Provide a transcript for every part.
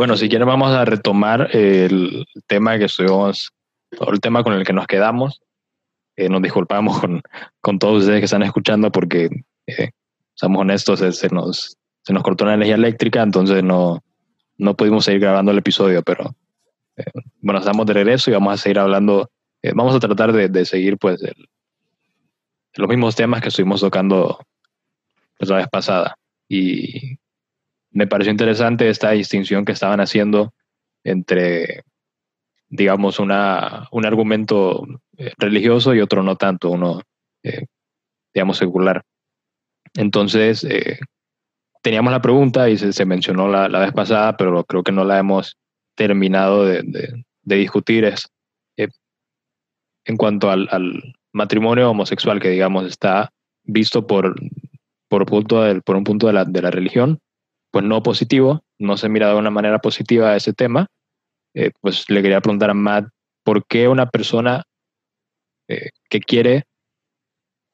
Bueno, si quieren vamos a retomar el tema que estuvimos, el tema con el que nos quedamos. Eh, nos disculpamos con, con, todos ustedes que están escuchando porque, eh, somos honestos, se, nos, se nos cortó la energía eléctrica, entonces no, no pudimos seguir grabando el episodio, pero eh, bueno, estamos de regreso y vamos a seguir hablando, vamos a tratar de, de seguir pues los mismos temas que estuvimos tocando la vez pasada. Y me pareció interesante esta distinción que estaban haciendo entre, digamos, una, un argumento eh, religioso y otro no tanto, uno, eh, digamos, secular. Entonces, eh, teníamos la pregunta y se, mencionó la, la, vez pasada, pero creo que no la hemos terminado de, de, discutir, es en cuanto al, al, matrimonio homosexual que, digamos, está visto por, por, punto del, por un punto de la, de la religión pues no positivo, no se mira de una manera positiva a ese tema, eh, pues le quería preguntar a Matt, ¿por qué una persona eh, que quiere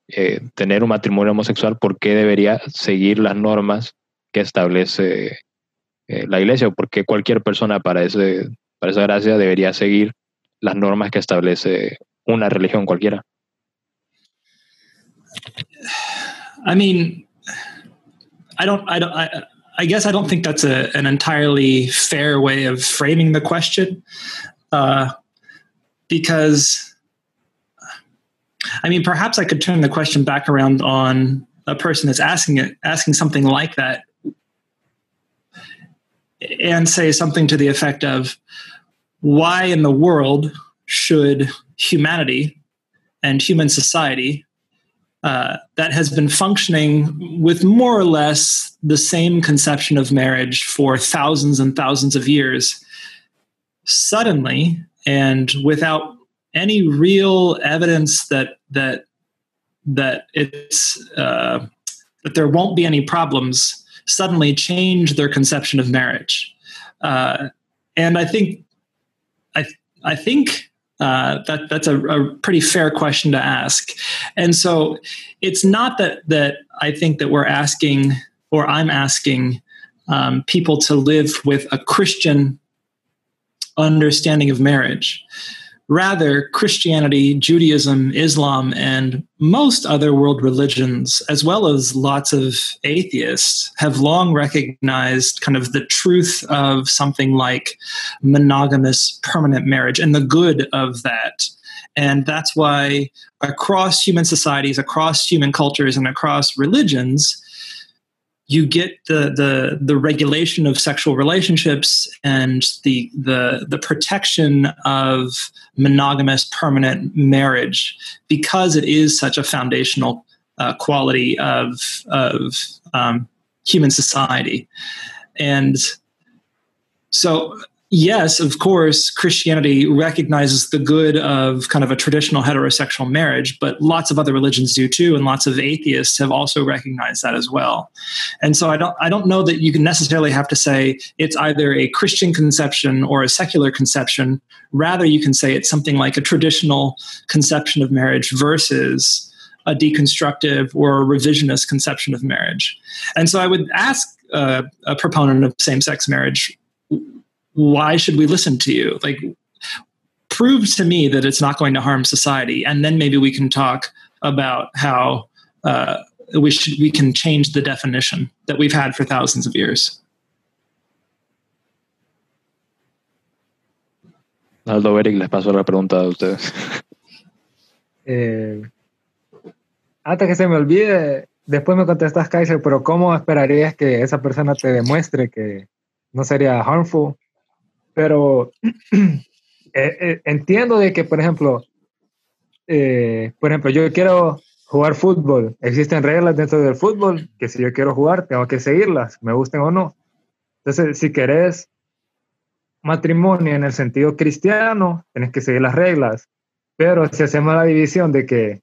eh, tener un matrimonio homosexual, por qué debería seguir las normas que establece la iglesia? ¿O por qué cualquier persona para, ese, para esa gracia debería seguir las normas que establece una religión cualquiera? I mean, I don't, I don't, I, I guess I don't think that's a, an entirely fair way of framing the question, uh, because I mean, perhaps I could turn the question back around on a person that's asking it, asking something like that, and say something to the effect of, "Why in the world should humanity and human society uh, that has been functioning with more or less the same conception of marriage for thousands and thousands of years, suddenly and without any real evidence that that that it's uh, that there won't be any problems, suddenly change their conception of marriage. Uh, and I think I I think uh, that that's a, a, pretty fair question to ask. And so it's not that that I think that we're asking or I'm asking um, people to live with a Christian understanding of marriage. Rather, Christianity, Judaism, Islam, and most other world religions, as well as lots of atheists, have long recognized kind of the truth of something like monogamous permanent marriage and the good of that. And that's why across human societies, across human cultures, and across religions, you get the the the regulation of sexual relationships and the the the protection of monogamous permanent marriage because it is such a foundational uh, quality of of um, human society. And so yes, of course, Christianity recognizes the good of kind of a traditional heterosexual marriage, but lots of other religions do too, and lots of atheists have also recognized that as well. And so I don't I don't know that you can necessarily have to say it's either a Christian conception or a secular conception. Rather, you can say it's something like a traditional conception of marriage versus a deconstructive or a revisionist conception of marriage. And so I would ask uh, a proponent of same sex marriage why should we listen to you? Like, prove to me that it's not going to harm society, and then maybe we can talk about how uh, we should we can change the definition that we've had for thousands of years. Aldo Eric, les paso la pregunta a ustedes. Eh, hasta que se me olvide, después me contestas, Kaiser, pero ¿cómo esperarías que esa persona te demuestre que no sería harmful pero eh, eh, entiendo de que, por ejemplo, eh, por ejemplo, yo quiero jugar fútbol. Existen reglas dentro del fútbol que si yo quiero jugar, tengo que seguirlas, me gusten o no. Entonces, si querés matrimonio en el sentido cristiano, tienes que seguir las reglas. Pero si hacemos la división de que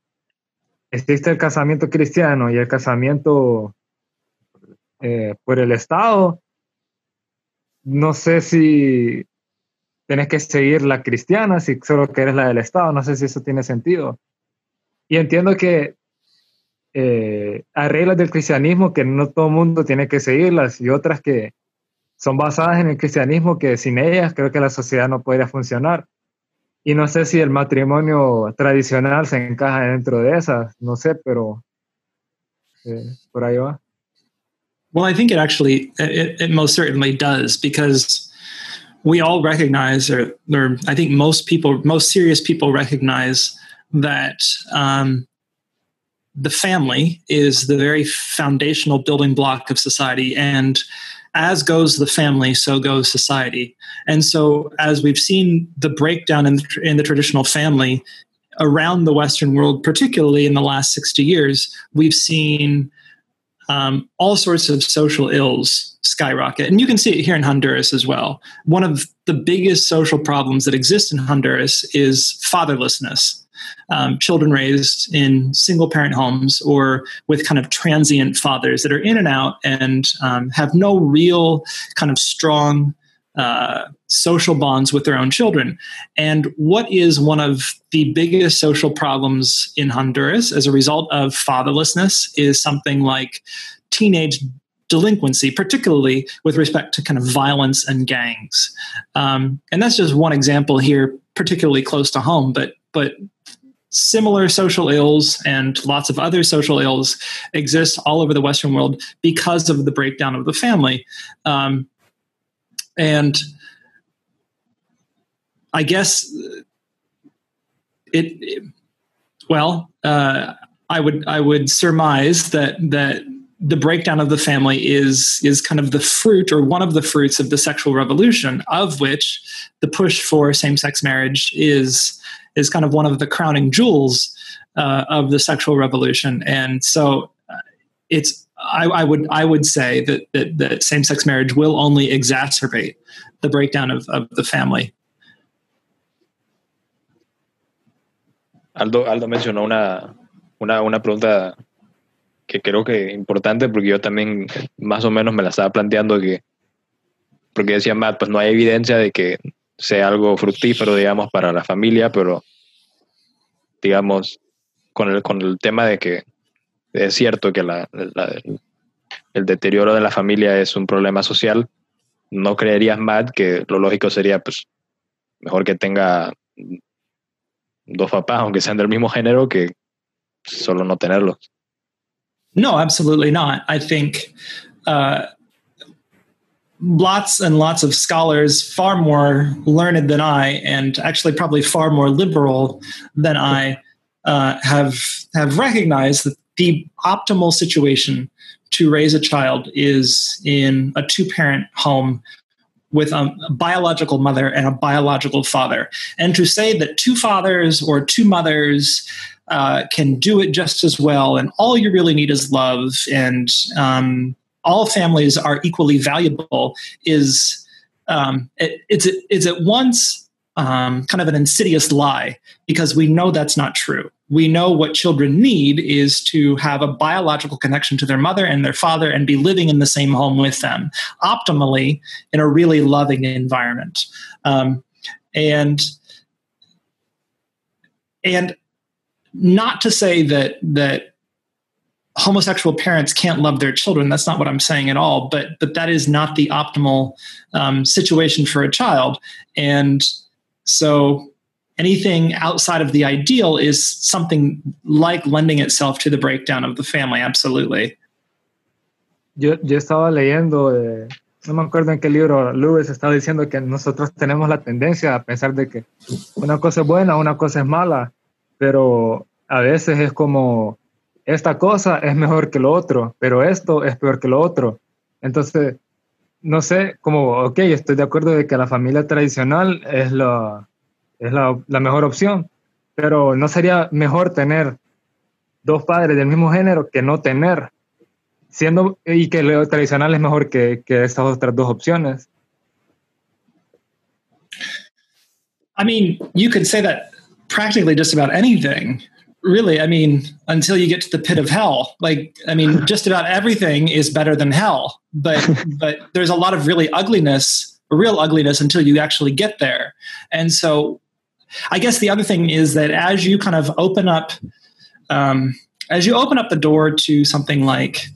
existe el casamiento cristiano y el casamiento por el Estado, no sé si tienes que seguir la cristiana, si solo quieres la del Estado, no sé si eso tiene sentido. Y entiendo que eh, hay reglas del cristianismo que no todo mundo tiene que seguirlas y otras que son basadas en el cristianismo que sin ellas creo que la sociedad no podría funcionar. Y no sé si el matrimonio tradicional se encaja dentro de esas, no sé, pero eh, por ahí va. Well, I think it actually, it, it most certainly does because we all recognize, or, or I think most people, most serious people recognize that um, the family is the very foundational building block of society. And as goes the family, so goes society. And so, as we've seen the breakdown in the, in the traditional family around the Western world, particularly in the last 60 years, we've seen um, all sorts of social ills skyrocket. And you can see it here in Honduras as well. One of the biggest social problems that exist in Honduras is fatherlessness. Um, children raised in single parent homes or with kind of transient fathers that are in and out and um, have no real kind of strong uh, social bonds with their own children. And what is one of the biggest social problems in Honduras as a result of fatherlessness is something like teenage delinquency, particularly with respect to kind of violence and gangs. Um, and that's just one example here, particularly close to home, but but similar social ills and lots of other social ills exist all over the Western world because of the breakdown of the family. Um, and I guess it, it well, uh, I would I would surmise that that the breakdown of the family is is kind of the fruit or one of the fruits of the sexual revolution, of which the push for same sex marriage is is kind of one of the crowning jewels uh, of the sexual revolution. And so, uh, it's I, I, would I would say that that, that same sex marriage will only exacerbate the breakdown of, of the family. Aldo, Aldo mencionó una, una, una pregunta que creo que importante porque yo también más o menos me la estaba planteando que, porque decía Matt, pues no hay evidencia de que sea algo fructífero, digamos, para la familia, pero digamos, con el, con el tema de que es cierto que la, el deterioro de la familia es un problema social, no creerías, Matt, que lo lógico sería, pues, mejor que tenga dos papás, aunque sean del mismo género, que solo no tenerlos. No, absolutely not. I think uh, lots and lots of scholars, far more learned than I, and actually probably far more liberal than I, uh, have have recognized that the optimal situation to raise a child is in a two parent home with a, biological mother and a biological father. And to say that two fathers or two mothers uh, can do it just as well, and all you really need is love, and um, all families are equally valuable is um, it, it's it's at once um, kind of an insidious lie because we know that's not true. We know what children need is to have a biological connection to their mother and their father and be living in the same home with them, optimally in a really loving environment. Um, and and not to say that that homosexual parents can't love their children. That's not what I'm saying at all. But but that is not the optimal um, situation for a child. And so anything outside of the ideal is something like lending itself to the breakdown of the family. Absolutely. Yo, yo estaba leyendo, eh, no me acuerdo en qué libro Lewis estaba diciendo que nosotros tenemos la tendencia a pensar de que una cosa es buena, una cosa es mala, pero a veces es como esta cosa es mejor que lo otro, pero esto es peor que lo otro. Entonces, no sé, como, ok, estoy de acuerdo de que la familia tradicional es la, es la, la mejor opción, pero no sería mejor tener dos padres del mismo género que no tener, siendo y que lo tradicional es mejor que, que estas otras dos opciones. I mean, you could say that practically just about anything. really i mean until you get to the pit of hell like i mean just about everything is better than hell but but there's a lot of really ugliness real ugliness until you actually get there and so i guess the other thing is that as you kind of open up um, as you open up the door to something like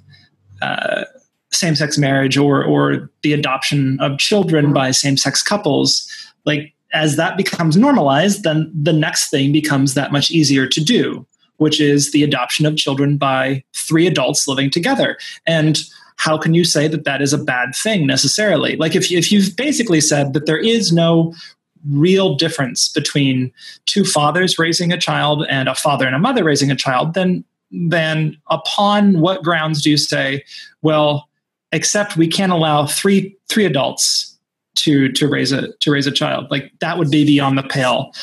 uh, same-sex marriage or or the adoption of children by same-sex couples like as that becomes normalized then the next thing becomes that much easier to do which is the adoption of children by three adults living together. And how can you say that that is a bad thing necessarily? Like if, if you've basically said that there is no real difference between two fathers raising a child and a father and a mother raising a child then then upon what grounds do you say, well, except we can't allow three three adults to to raise a to raise a child. Like that would be beyond the pale.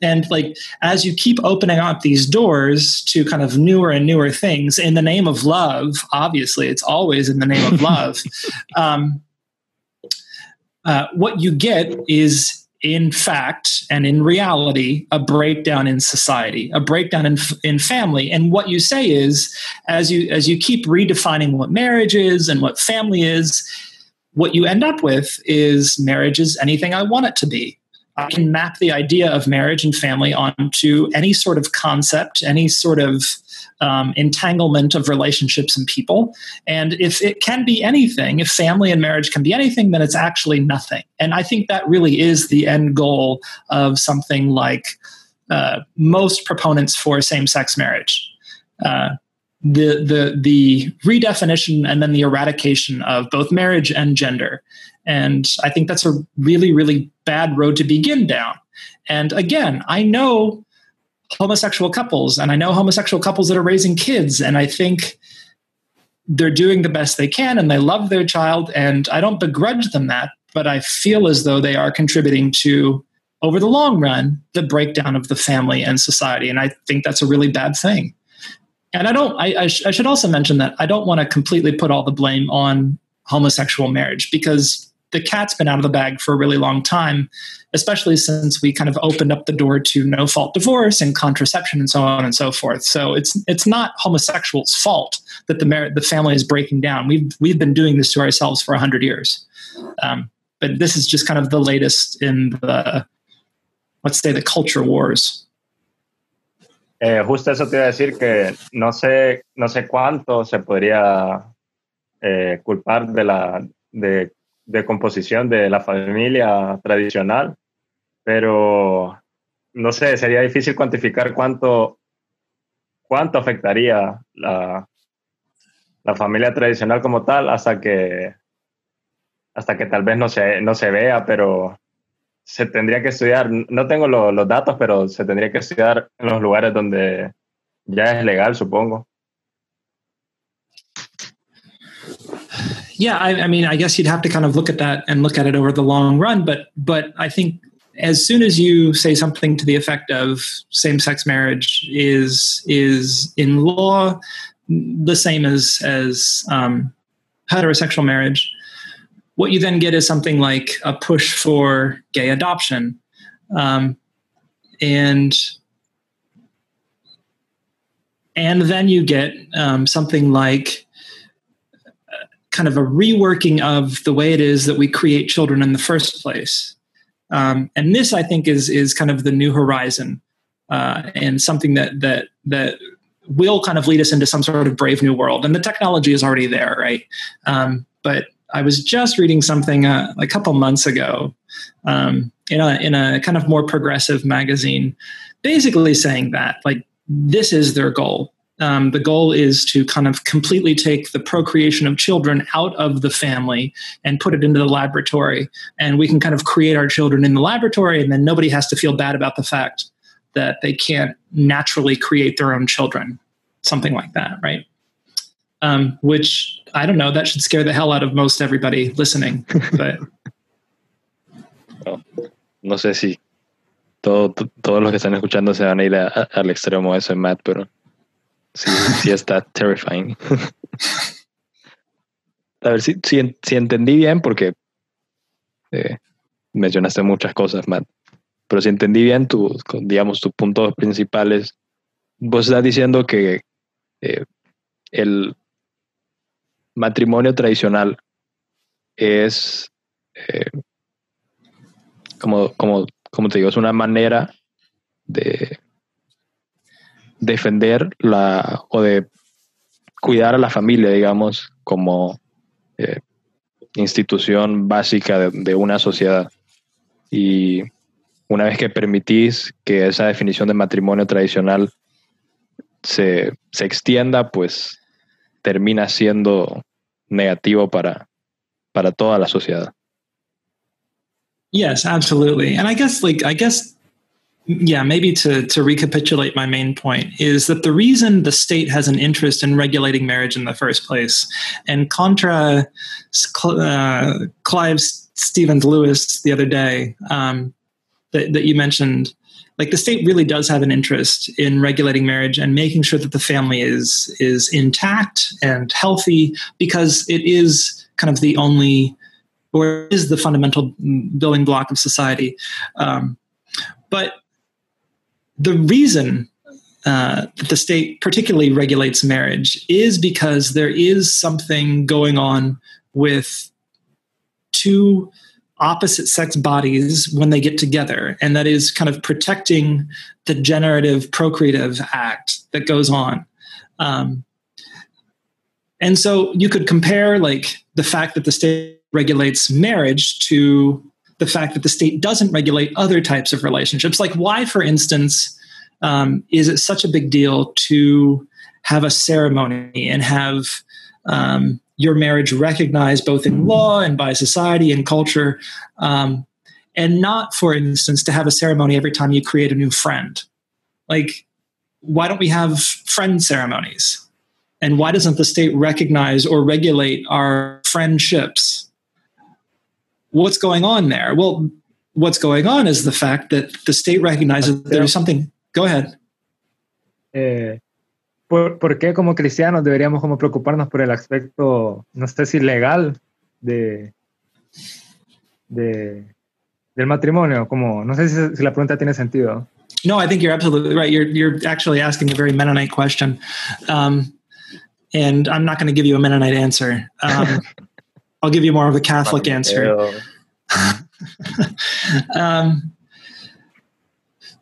And like as you keep opening up these doors to kind of newer and newer things in the name of love obviously it's always in the name of love um, uh, what you get is in fact and in reality a breakdown in society a breakdown in, in family. And what you say is as you as you keep redefining what marriage is and what family is what you end up with is marriage is anything i want it to be i can map the idea of marriage and family onto any sort of concept any sort of um, entanglement of relationships and people. And if it can be anything, if family and marriage can be anything, then it's actually nothing. And I think that really is the end goal of something like uh, most proponents for same sex marriage. Uh, the the the redefinition and then the eradication of both marriage and gender. And i think that's a really really bad road to begin down. And again i know homosexual couples and I know homosexual couples that are raising kids and I think they're doing the best they can and they love their child and I don't begrudge them that but I feel as though they are contributing to over the long run the breakdown of the family and society. And I think that's a really bad thing. And I don't I, I, sh- I should also mention that I don't want to completely put all the blame on homosexual marriage because the cat's been out of the bag for a really long time, especially since we kind of opened up the door to no fault divorce and contraception and so on and so forth. So it's it's not homosexuals' fault that the mar- the family is breaking down. We've we've been doing this to ourselves for hundred years, um, but this is just kind of the latest in the let's say the culture wars. Eh, justo eso te iba a decir que no sé, no sé cuánto se podría eh, culpar de la de de composición de la familia tradicional, pero no sé, sería difícil cuantificar cuánto, cuánto afectaría la, la familia tradicional como tal hasta que, hasta que tal vez no se, no se vea, pero se tendría que estudiar, no tengo los datos, pero se tendría que estudiar en los lugares donde ya es legal, supongo. yeah, I, I, mean, I guess you'd have to kind of look at that and look at it over the long run. But but I think as soon as you say something to the effect of same-sex marriage is is in law the same as as um, heterosexual marriage, what you then get is something like a push for gay adoption, um, and and then you get um, something like kind of a reworking of the way it is that we create children in the first place. Um, and this, I think, is is kind of the new horizon uh, and something that that that will kind of lead us into some sort of brave new world. And the technology is already there, right? Um, but I was just reading something uh, a couple months ago um, in a in a kind of more progressive magazine, basically saying that like this is their goal um, the goal is to kind of completely take the procreation of children out of the family and put it into the laboratory. And we can kind of create our children in the laboratory, and then nobody has to feel bad about the fact that they can't naturally create their own children. Something like that, right? Um, which I don't know, that should scare the hell out of most everybody listening. But no, no sé si todo, todos los que están escuchando se van a ir a, a, al extremo de eso, Matt, pero Sí, sí está terrifying. A ver si, si, si entendí bien, porque eh, mencionaste muchas cosas, Matt. Pero si entendí bien, tu, digamos, tus puntos principales, vos estás diciendo que eh, el matrimonio tradicional es, eh, como, como, como te digo, es una manera de defender la o de cuidar a la familia, digamos, como eh, institución básica de, una sociedad. Y una vez que permitís que esa definición de matrimonio tradicional se, se extienda, pues termina siendo negativo para, para toda la sociedad. Yes, absolutely. And I guess like I guess yeah, maybe to to recapitulate my main point is that the reason the state has an interest in regulating marriage in the first place, and contra uh, Clive Stevens Lewis the other day um, that, that you mentioned, like the state really does have an interest in regulating marriage and making sure that the family is is intact and healthy because it is kind of the only or is the fundamental building block of society. Um, but the reason uh, that the state particularly regulates marriage is because there is something going on with two opposite sex bodies when they get together, and that is kind of protecting the generative procreative act that goes on. Um, and so you could compare like the fact that the state regulates marriage to the fact that the state doesn't regulate other types of relationships. Like, why, for instance, um, is it such a big deal to have a ceremony and have um, your marriage recognized both in law and by society and culture, um, and not, for instance, to have a ceremony every time you create a new friend? Like, why don't we have friend ceremonies? And why doesn't the state recognize or regulate our friendships? what's going on there? Well, what's going on is the fact that the state recognizes that there's something. Go ahead. Eh, ¿por, ¿por, qué como cristianos deberíamos como preocuparnos por el aspecto, no sé si legal, de, de del matrimonio? Como, no sé si, si la pregunta tiene sentido. No, I think you're absolutely right. You're, you're actually asking a very Mennonite question. Um, and I'm not going to give you a Mennonite answer. Um, I'll give you more of a Catholic answer. um,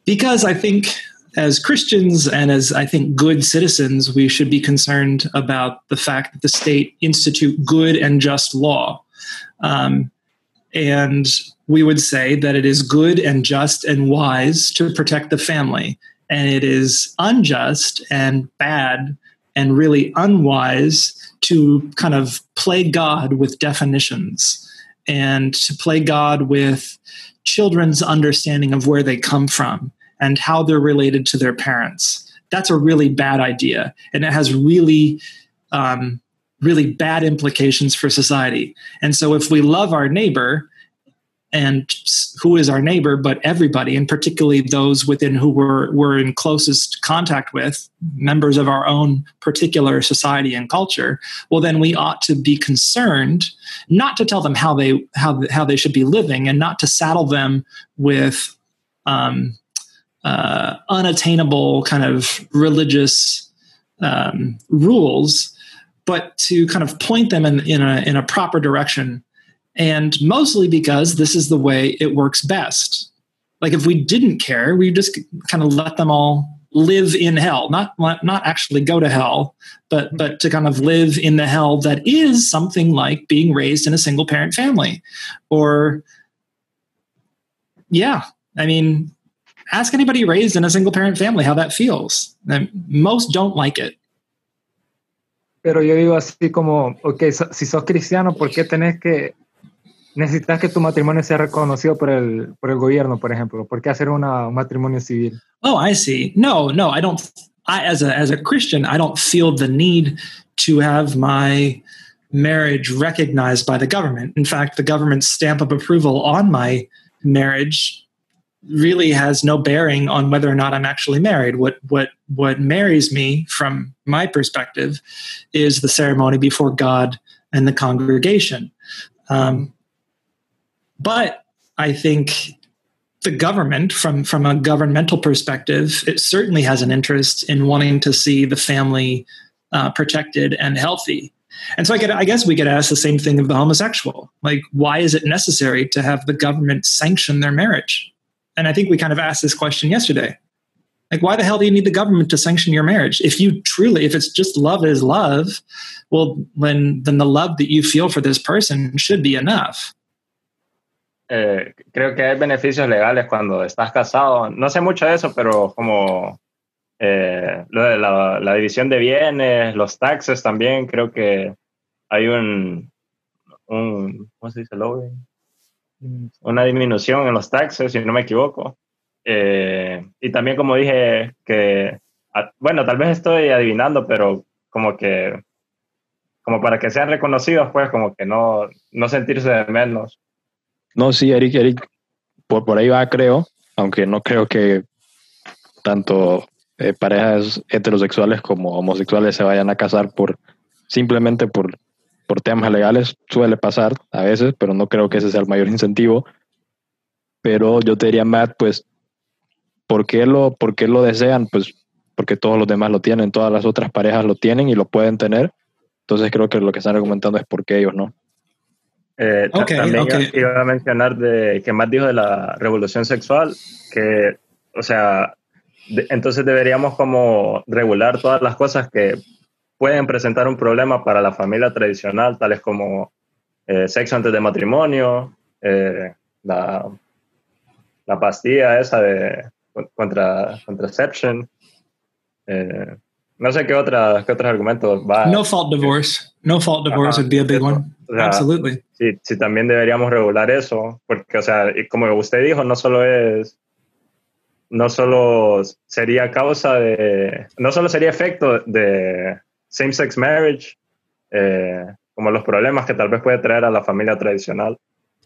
because I think as Christians and as I think good citizens, we should be concerned about the fact that the state institute good and just law. Um, and we would say that it is good and just and wise to protect the family. And it is unjust and bad and really unwise to kind of play God with definitions and to play God with children's understanding of where they come from and how they're related to their parents. That's a really bad idea. And it has really, um, really bad implications for society. And so if we love our neighbor, and who is our neighbor, but everybody, and particularly those within who we're, we're in closest contact with, members of our own particular society and culture, well, then we ought to be concerned not to tell them how they how how they should be living, and not to saddle them with um, uh, unattainable kind of religious um, rules, but to kind of point them in, in a in a proper direction. And mostly because this is the way it works best. Like if we didn't care, we just kind of let them all live in hell, not not actually go to hell, but but to kind of live in the hell that is something like being raised in a single parent family, or yeah, I mean, ask anybody raised in a single parent family how that feels. Most don't like it. Pero yo digo así como, ok, so, si sos cristiano, ¿por qué tenés que necesitas que tu matrimonio sea reconocido por el, por el gobierno, por ejemplo. ¿Por qué hacer una, un matrimonio civil? Oh, I see. No, no, I don't. I, as a as a Christian, I don't feel the need to have my marriage recognized by the government. In fact, the government's stamp of approval on my marriage really has no bearing on whether or not I'm actually married. What what what marries me from my perspective is the ceremony before God and the congregation. Um, but I think the government, from from a governmental perspective, it certainly has an interest in wanting to see the family uh, protected and healthy. And so I, get, I guess we could ask the same thing of the homosexual. Like, why is it necessary to have the government sanction their marriage? And I think we kind of asked this question yesterday. Like, why the hell do you need the government to sanction your marriage? If you truly, if it's just love is love, well, then, then the love that you feel for this person should be enough. Eh, creo que hay beneficios legales cuando estás casado. No sé mucho de eso, pero como eh, lo de la, la, división de bienes, los taxes también, creo que hay un, un ¿cómo se dice? Una disminución en los taxes, si no me equivoco. Eh, y también como dije que, bueno, tal vez estoy adivinando, pero como que, como para que sean reconocidos, pues como que no, no sentirse de menos. No, sí, Eric, Eric, por, por ahí va, creo, aunque no creo que tanto eh, parejas heterosexuales como homosexuales se vayan a casar por simplemente por, por temas legales. Suele pasar a veces, pero no creo que ese sea el mayor incentivo. Pero yo te diría, Matt, pues ¿Por qué, lo, ¿Por qué lo desean? Pues porque todos los demás lo tienen, todas las otras parejas lo tienen y lo pueden tener. Entonces creo que lo que están argumentando es por qué ellos no. Eh, también Iba, a mencionar de que más dijo de la revolución sexual, que, o sea, entonces deberíamos como regular todas las cosas que pueden presentar un problema para la familia tradicional, tales como eh, sexo antes de matrimonio, eh, la, la pastilla esa de contra contraception. Eh, no sé qué, otra, qué otros argumentos va. No fault divorce. No fault divorce would be a big one. Absolutely. Sí, sí, también deberíamos regular eso, porque, o sea, como usted dijo, no solo es, no solo sería causa de, no solo sería efecto de same-sex marriage, eh, como los problemas que tal vez puede traer a la familia tradicional.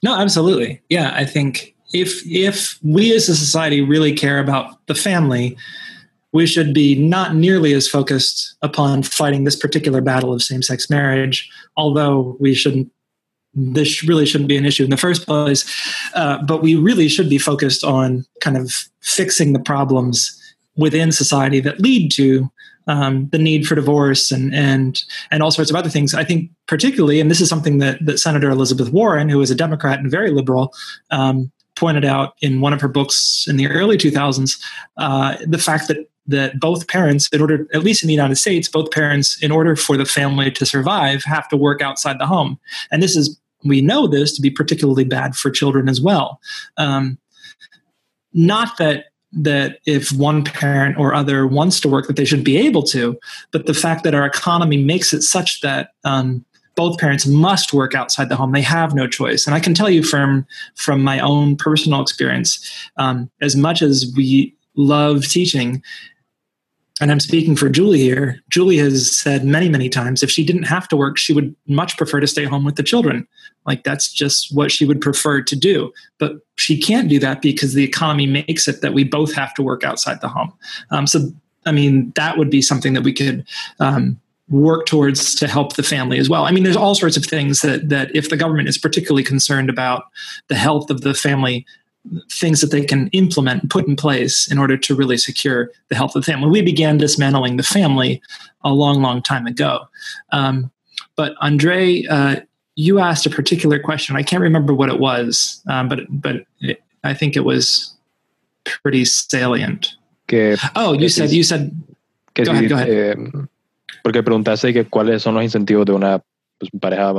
No, absolutely. Yeah, I think if if we as a society really care about the family, we should be not nearly as focused upon fighting this particular battle of same-sex marriage. Although we shouldn't, this really shouldn't be an issue in the first place. Uh, but we really should be focused on kind of fixing the problems within society that lead to um, the need for divorce and and and all sorts of other things. I think particularly, and this is something that that Senator Elizabeth Warren, who is a Democrat and very liberal, um, pointed out in one of her books in the early 2000s uh, the fact that that both parents in order at least in the united states both parents in order for the family to survive have to work outside the home and this is we know this to be particularly bad for children as well um, not that that if one parent or other wants to work that they should be able to but the fact that our economy makes it such that um, both parents must work outside the home. They have no choice. And I can tell you from from my own personal experience, um, as much as we love teaching, and I'm speaking for Julie here. Julie has said many, many times if she didn't have to work, she would much prefer to stay home with the children. Like that's just what she would prefer to do. But she can't do that because the economy makes it that we both have to work outside the home. Um, so, I mean, that would be something that we could um, work towards to help the family as well. I mean, there's all sorts of things that that if the government is particularly concerned about the health of the family, things that they can implement and put in place in order to really secure the health of the family. We began dismantling the family a long, long time ago. Um, but Andre, uh, you asked a particular question. I can't remember what it was, um, but but it, I think it was pretty salient. Que, oh, you said you said. Que go ahead, go ahead. Eh, Porque preguntaste que cuáles son los incentivos de una pues, pareja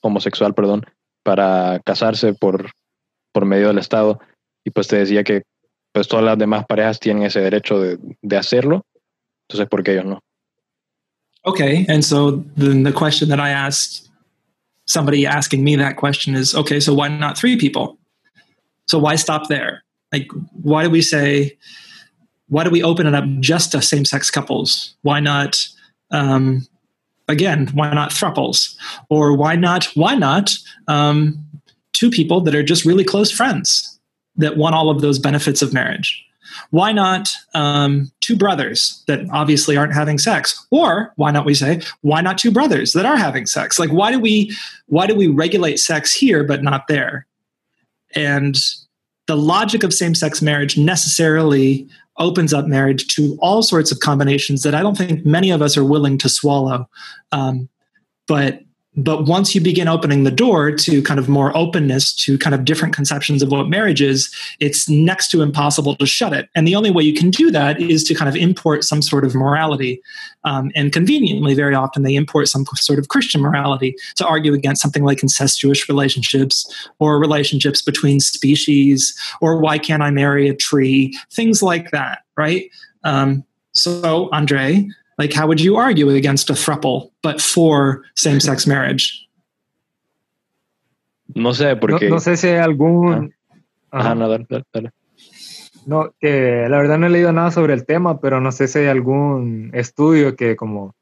homosexual, perdón, para casarse por, por medio del Estado. Y pues te decía que pues todas las demás parejas tienen ese derecho de, de hacerlo. Entonces, ¿por qué ellos no? Okay, and so then the question that I asked somebody asking me that question is okay, so why not three people? So why stop there? Like, why do we say, why do we open it up just to same sex couples? Why not um, again, why not thruples? Or why not, why not um, two people that are just really close friends that want all of those benefits of marriage? Why not um, two brothers that obviously aren't having sex? Or why not we say, why not two brothers that are having sex? Like, why do we, why do we regulate sex here but not there? And the logic of same-sex marriage necessarily opens up marriage to all sorts of combinations that I don't think many of us are willing to swallow. Um, but but once you begin opening the door to kind of more openness to kind of different conceptions of what marriage is, it's next to impossible to shut it. And the only way you can do that is to kind of import some sort of morality. Um, and conveniently, very often, they import some sort of Christian morality to argue against something like incestuous relationships or relationships between species or why can't I marry a tree, things like that, right? Um, so, Andre, like, how would you argue against a thruple, but for same-sex marriage? No sé, porque... No, no sé si hay algún... Ah. Ajá, no, dale, dale. No, que la verdad no he leído nada sobre el tema, pero no sé si hay algún estudio que como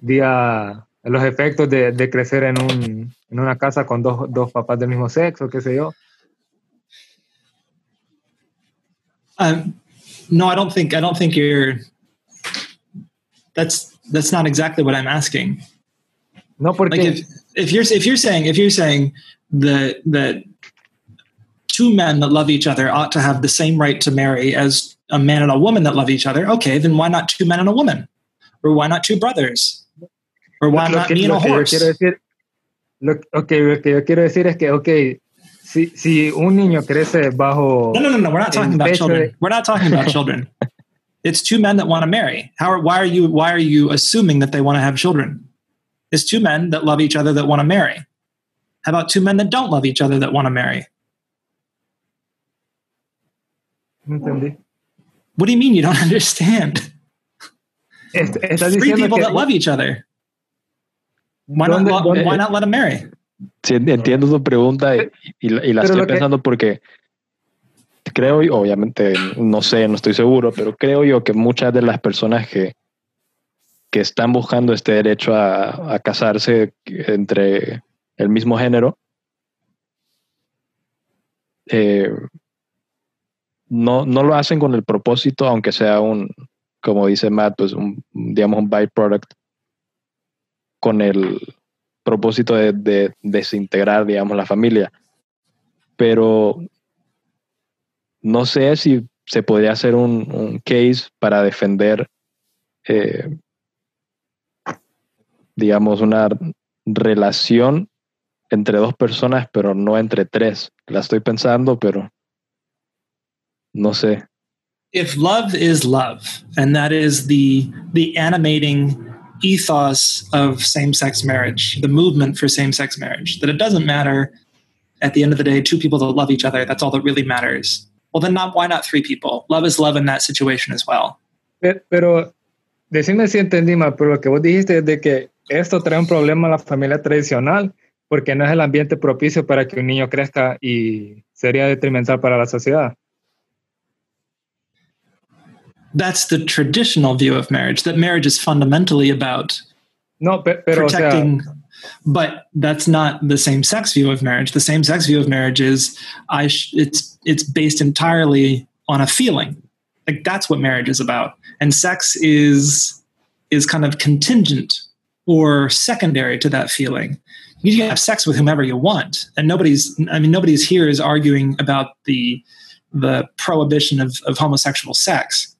diga los efectos de, de crecer en, un, en una casa con dos, dos papás del mismo sexo, qué sé yo. Um, no, I don't think I don't think you're that's that's not exactly what I'm asking. No, porque like if, if you're if you're saying if you're saying that that two men that love each other ought to have the same right to marry as a man and a woman that love each other, okay, then why not two men and a woman, or why not two brothers, or why lo not que, me and a horse? decir, lo, okay, lo que yo quiero decir es que, ok, si, si un niño crece bajo No, no, no, no. We're not talking about children. de- We're not talking about children. It's two men that want to marry. How are, why are you why are you assuming that they want to have children? It's two men that love each other that want to marry. How about two men that don't love each other that want to marry? Entendí. What do you mean you don't understand? Est- estás Three people que that love each other. Why not, ¿Dónde- lo- dónde- why not let them marry? Sí, entiendo tu pregunta y, y la- y la Pero estoy lo que- pensando porque creo, y obviamente no sé, no estoy seguro, pero creo yo que muchas de las personas que, que están buscando este derecho a, a casarse entre el mismo género, eh, no, no lo hacen con el propósito, aunque sea un, como dice Matt, pues un, digamos, un byproduct, con el propósito de, de desintegrar, digamos, la familia. Pero no sé si se podría hacer un, un case para defender, eh, digamos, una relación entre dos personas, pero no entre tres. La estoy pensando, pero no sé. if love is love and that is the the animating ethos of same-sex marriage the movement for same-sex marriage that it doesn't matter at the end of the day two people that love each other that's all that really matters well then not why not three people love is love in that situation as well Pe- Pero, decime si entendí mal, pero lo que vos dijiste es de que esto trae un problema a la familia tradicional porque no es el ambiente propicio para que un niño crezca y sería detrimental para la sociedad. that's the traditional view of marriage that marriage is fundamentally about No, pe- pero o sea, protecting but that's not the same sex view of marriage. The same sex view of marriage is i sh- it's it's based entirely on a feeling. Like that's what marriage is about. And sex is is kind of contingent or secondary to that feeling. You can have sex with whomever you want and nobody's i mean nobody's here is arguing about the the prohibition of, of homosexual sex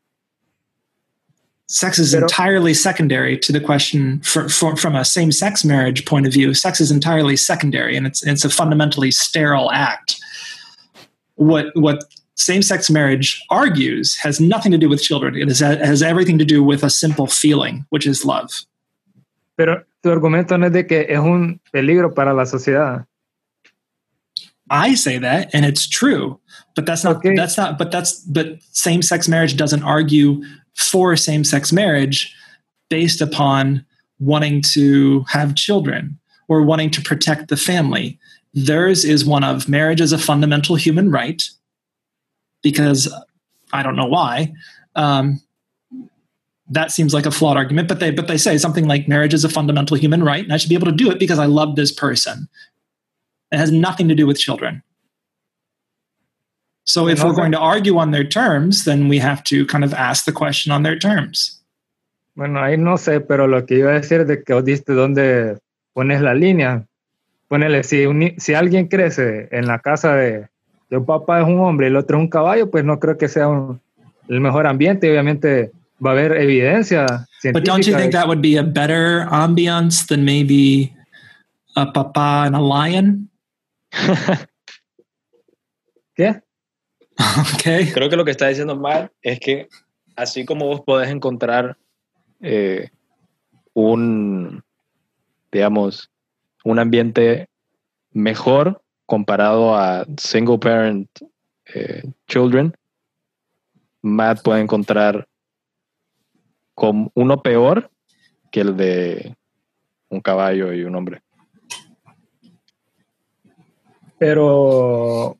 sex is entirely secondary to the question for, for, from a same-sex marriage point of view sex is entirely secondary and it's it's a fundamentally sterile act what what same-sex marriage argues has nothing to do with children it is, has everything to do with a simple feeling which is love pero tu argumento no es de que es un peligro para la sociedad. I say that, and it's true, but that's not. Okay. That's not. But that's. But same-sex marriage doesn't argue for same-sex marriage based upon wanting to have children or wanting to protect the family. Theirs is one of marriage is a fundamental human right, because I don't know why. Um, that seems like a flawed argument, but they but they say something like marriage is a fundamental human right, and I should be able to do it because I love this person. It has nothing to do with children. So if we're going to argue on their terms, then we have to kind of ask the question on their terms. Bueno, ahí no sé, pero lo que iba a decir de que diste dónde pones la línea. Ponele, si, un si alguien crece en la casa de, de un papá es un hombre y el otro es un caballo, pues no creo que sea un- el mejor ambiente. Obviamente va a haber evidencia científica. But don't you think that would be a better ambiance than maybe a papa and a lion? ¿Qué? Okay. Creo que lo que está diciendo Matt es que así como vos podés encontrar eh, un, digamos, un ambiente mejor comparado a single parent eh, children, Matt puede encontrar con uno peor que el de un caballo y un hombre. Pero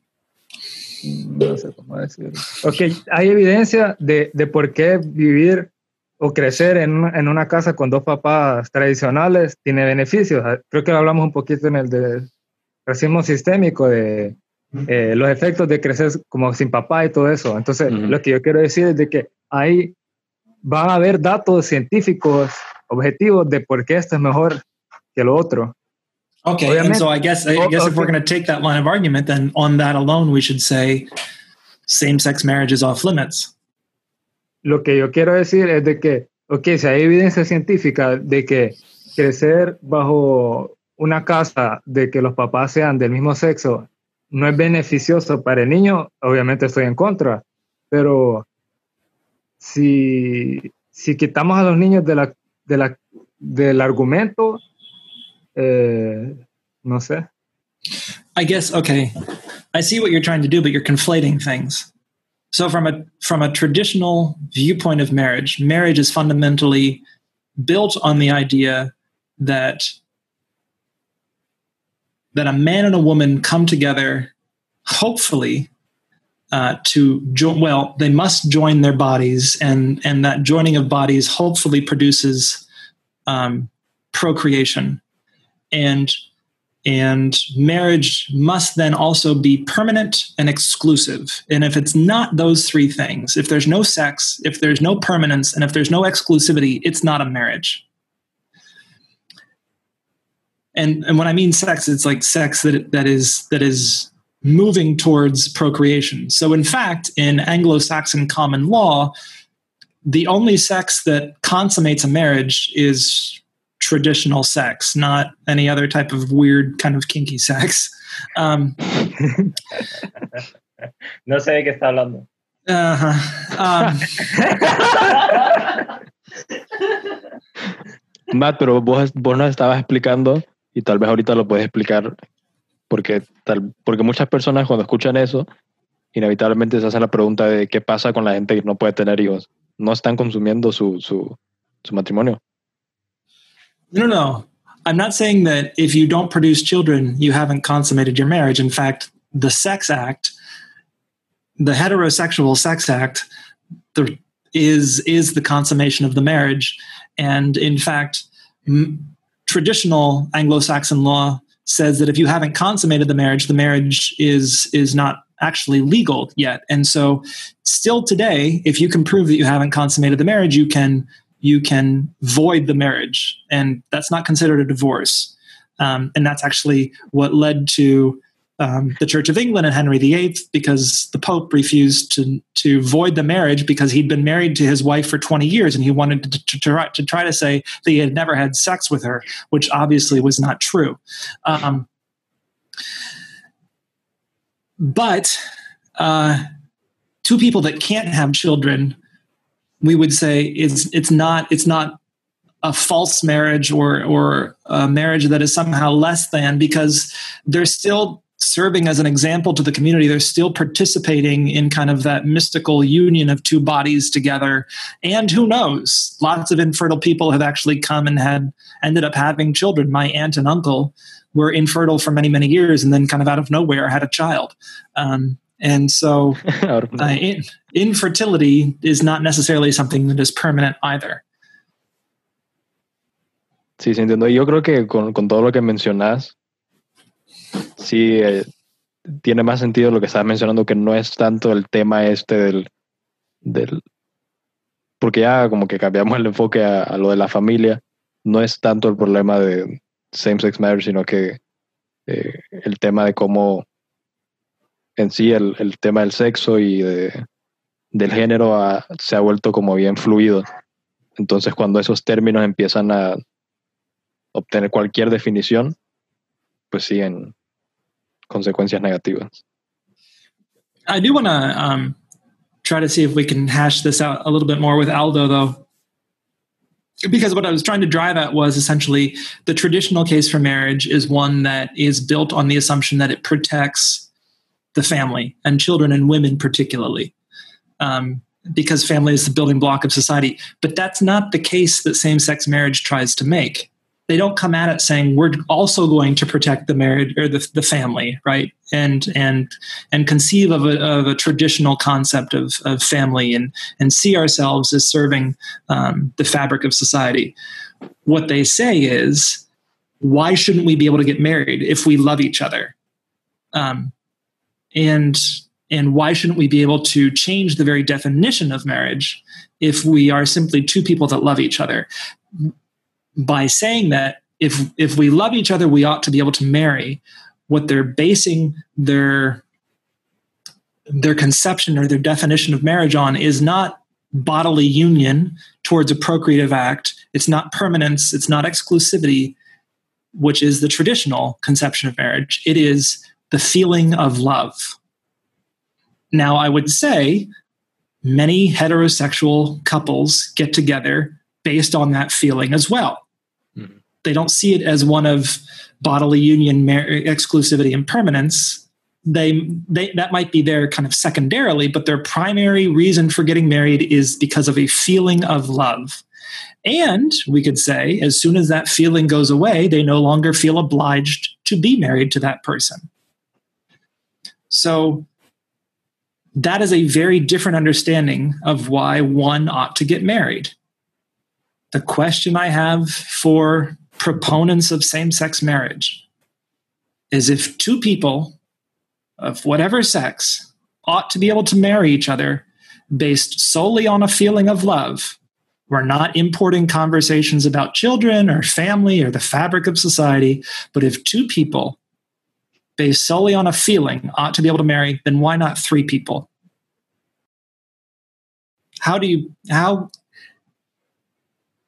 no sé cómo decirlo. Ok, hay evidencia de, de por qué vivir o crecer en una, en una casa con dos papás tradicionales tiene beneficios. Creo que hablamos un poquito en el de racismo sistémico, de eh, los efectos de crecer como sin papá y todo eso. Entonces, lo que yo quiero decir es de que ahí van a haber datos científicos objetivos de por qué esto es mejor que lo otro. Okay. Obviamente. And so I guess I guess if we're okay. going to take that line of argument, then on that alone, we should say same-sex marriage is off limits. Lo que yo quiero decir es de que, ok, si hay evidencia científica de que crecer bajo una casa de que los papás sean del mismo sexo no es beneficioso para el niño, obviamente estoy en contra, pero si, si quitamos a los niños de la, de la, del argumento, sé. I guess okay. I see what you're trying to do, but you're conflating things. So from a from a traditional viewpoint of marriage, marriage is fundamentally built on the idea that that a man and a woman come together, hopefully, uh, to join. Well, they must join their bodies, and and that joining of bodies hopefully produces um, procreation, and and marriage must then also be permanent and exclusive. And if it's not those three things, if there's no sex, if there's no permanence, and if there's no exclusivity, it's not a marriage. And and when I mean sex, it's like sex that that is that is moving towards procreation. So in fact, in Anglo-Saxon common law, the only sex that consummates a marriage is traditional sex, not any other type of weird kind of kinky sex. Um, No sé de qué está hablando. uh-huh. um, Matt, pero vos, vos nos estabas explicando y tal vez ahorita lo puedes explicar porque, tal, porque muchas personas cuando escuchan eso inevitablemente se hacen la pregunta de qué pasa con la gente que no puede tener hijos. No están consumiendo su, su, su matrimonio. No, no, no. I'm not saying that if you don't produce children, you haven't consummated your marriage. In fact, the Sex Act, the heterosexual sex act, the, is is the consummation of the marriage, and in fact, m- traditional Anglo-Saxon law says that if you haven't consummated the marriage, the marriage is is not actually legal yet. And so, still today, if you can prove that you haven't consummated the marriage, you can you can void the marriage, and that's not considered a divorce. Um, and that's actually what led to um, the Church of England and Henry VIII, because the Pope refused to to void the marriage because he'd been married to his wife for 20 years, and he wanted to, to, to, try, to try to say that he had never had sex with her, which obviously was not true. Um, but uh, two people that can't have children, we would say it's it's not it's not a false marriage or or a marriage that is somehow less than because they're still serving as an example to the community. They're still participating in kind of that mystical union of two bodies together. And who knows? Lots of infertile people have actually come and had ended up having children. My aunt and uncle were infertile for many many years and then kind of out of nowhere had a child. Um, and so uh, in, infertility is not necessarily something that is permanent either Sí, sí, entiendo. Yo creo que con, con todo lo que mencionas, sí eh, tiene más sentido lo que estás mencionando, que no es tanto el tema este del, del porque ya como que cambiamos el enfoque a, a lo de la familia, no es tanto el problema de same-sex marriage, sino que eh, el tema de cómo en sí el, el tema del sexo y de, del género se ha vuelto como bien fluido. Entonces cuando esos términos empiezan a obtener cualquier definición, pues siguen consecuencias negativas. I do want to um, try to see if we can hash this out a little bit more with Aldo, though. Because what I was trying to drive at was essentially the traditional case for marriage is one that is built on the assumption that it protects the family and children and women, particularly. Um, because family is the building block of society. But that's not the case that same sex marriage tries to make. They don't come at it saying we're also going to protect the marriage or the, the family, right? And and and conceive of a, of a traditional concept of, of family and and see ourselves as serving um, the fabric of society. What they say is, why shouldn't we be able to get married if we love each other? Um, and and why shouldn't we be able to change the very definition of marriage if we are simply two people that love each other? By saying that if if we love each other, we ought to be able to marry, what they're basing their their conception or their definition of marriage on is not bodily union towards a procreative act. It's not permanence. It's not exclusivity, which is the traditional conception of marriage. It is the feeling of love. Now, I would say many heterosexual couples get together based on that feeling as well. Mm-hmm. They don't see it as one of bodily union, mar- exclusivity, and permanence. They, they that might be there kind of secondarily, but their primary reason for getting married is because of a feeling of love. And we could say, as soon as that feeling goes away, they no longer feel obliged to be married to that person. So that is a very different understanding of why one ought to get married. The question I have for proponents of same sex marriage is if two people of whatever sex ought to be able to marry each other based solely on a feeling of love, we're not importing conversations about children or family or the fabric of society, but if two people based solely on a feeling ought to be able to marry, then why not three people? How do you how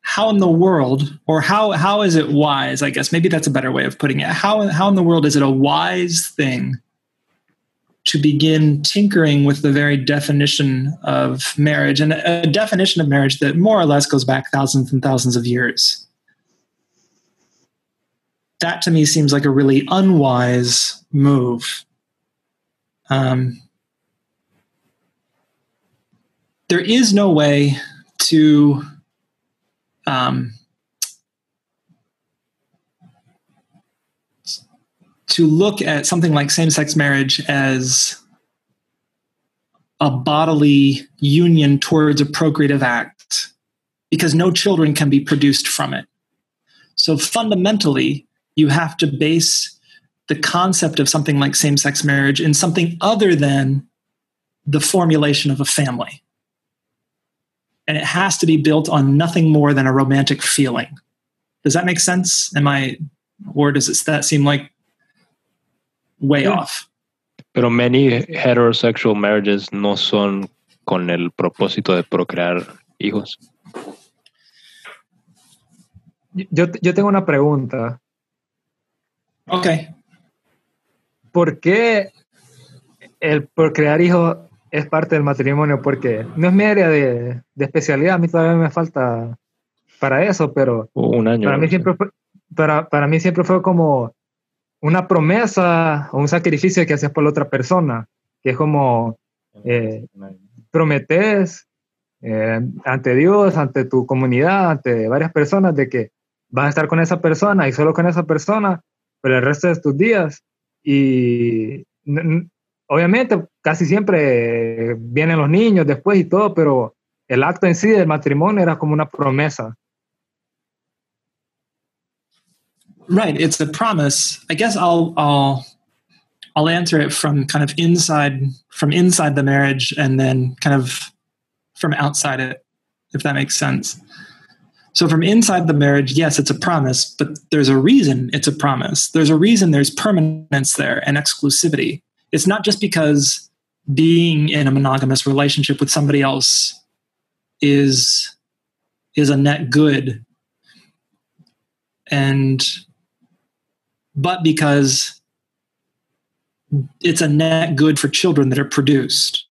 how in the world or how how is it wise, I guess maybe that's a better way of putting it. How how in the world is it a wise thing to begin tinkering with the very definition of marriage and a definition of marriage that more or less goes back thousands and thousands of years? That to me seems like a really unwise move. Um, there is no way to um, to look at something like same-sex marriage as a bodily union towards a procreative act because no children can be produced from it. So fundamentally, you have to base the concept of something like same sex marriage in something other than the formulation of a family. And it has to be built on nothing more than a romantic feeling. Does that make sense? Am I, or does it, that seem like way yeah. off? Pero many heterosexual marriages no son con el propósito de procrear hijos. Yo, yo tengo una pregunta. Ok. ¿Por qué el procrear hijos es parte del matrimonio? Porque no es mi área de, especialidad, a mí todavía me falta para eso, pero un año, para, mí siempre fue, para, para mí siempre fue como una promesa o un sacrificio que haces por la otra persona, que es como eh, prometes eh, ante Dios, ante tu comunidad, ante varias personas, de que vas a estar con esa persona y solo con esa persona por el resto de tus días. Y obviamente casi siempre vienen los niños después y todo, pero el acto en sí del matrimonio era como una promesa. Right, it's a promise. I guess I'll I'll I'll answer it from kind of inside from inside the marriage and then kind of from outside it, if that makes sense. So, from inside the marriage, yes, it's a promise, but there's a reason it's a promise. There's a reason there's permanence there and exclusivity. It's not just because being in a monogamous relationship with somebody else is is a net good and but because it's a net good for children that are produced.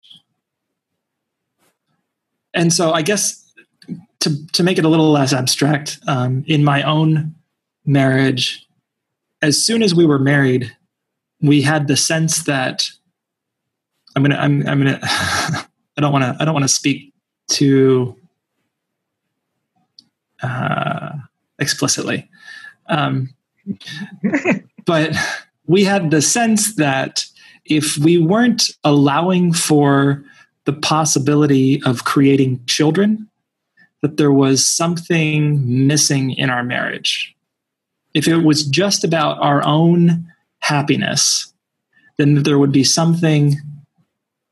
And so I guess to, to make it a little less abstract, um, in my own marriage, as soon as we were married, we had the sense that I'm gonna I'm I'm gonna I don't want to I don't want to speak too uh, explicitly, um, but we had the sense that if we weren't allowing for the possibility of creating children, that there was something missing in our marriage. If it was just about our own happiness, then there would be something